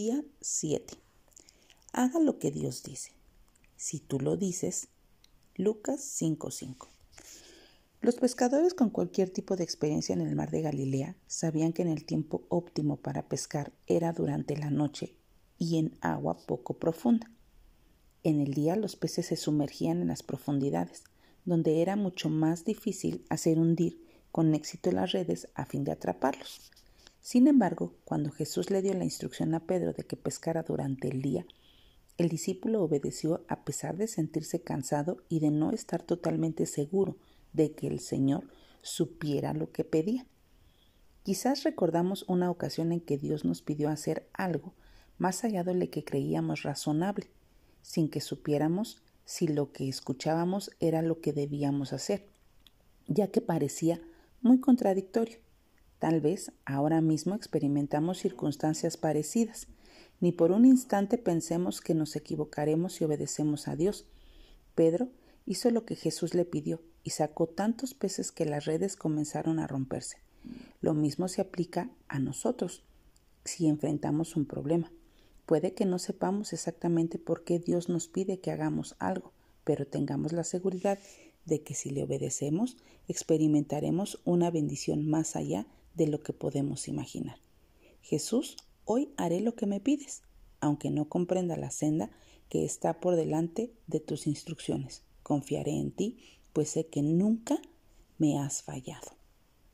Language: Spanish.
Día 7. Haga lo que Dios dice. Si tú lo dices, Lucas 5:5. Los pescadores con cualquier tipo de experiencia en el mar de Galilea sabían que en el tiempo óptimo para pescar era durante la noche y en agua poco profunda. En el día los peces se sumergían en las profundidades, donde era mucho más difícil hacer hundir con éxito las redes a fin de atraparlos. Sin embargo, cuando Jesús le dio la instrucción a Pedro de que pescara durante el día, el discípulo obedeció a pesar de sentirse cansado y de no estar totalmente seguro de que el Señor supiera lo que pedía. Quizás recordamos una ocasión en que Dios nos pidió hacer algo más allá de lo que creíamos razonable, sin que supiéramos si lo que escuchábamos era lo que debíamos hacer, ya que parecía muy contradictorio. Tal vez ahora mismo experimentamos circunstancias parecidas. Ni por un instante pensemos que nos equivocaremos si obedecemos a Dios. Pedro hizo lo que Jesús le pidió y sacó tantos peces que las redes comenzaron a romperse. Lo mismo se aplica a nosotros si enfrentamos un problema. Puede que no sepamos exactamente por qué Dios nos pide que hagamos algo, pero tengamos la seguridad de que si le obedecemos, experimentaremos una bendición más allá de lo que podemos imaginar. Jesús, hoy haré lo que me pides, aunque no comprenda la senda que está por delante de tus instrucciones. Confiaré en ti, pues sé que nunca me has fallado.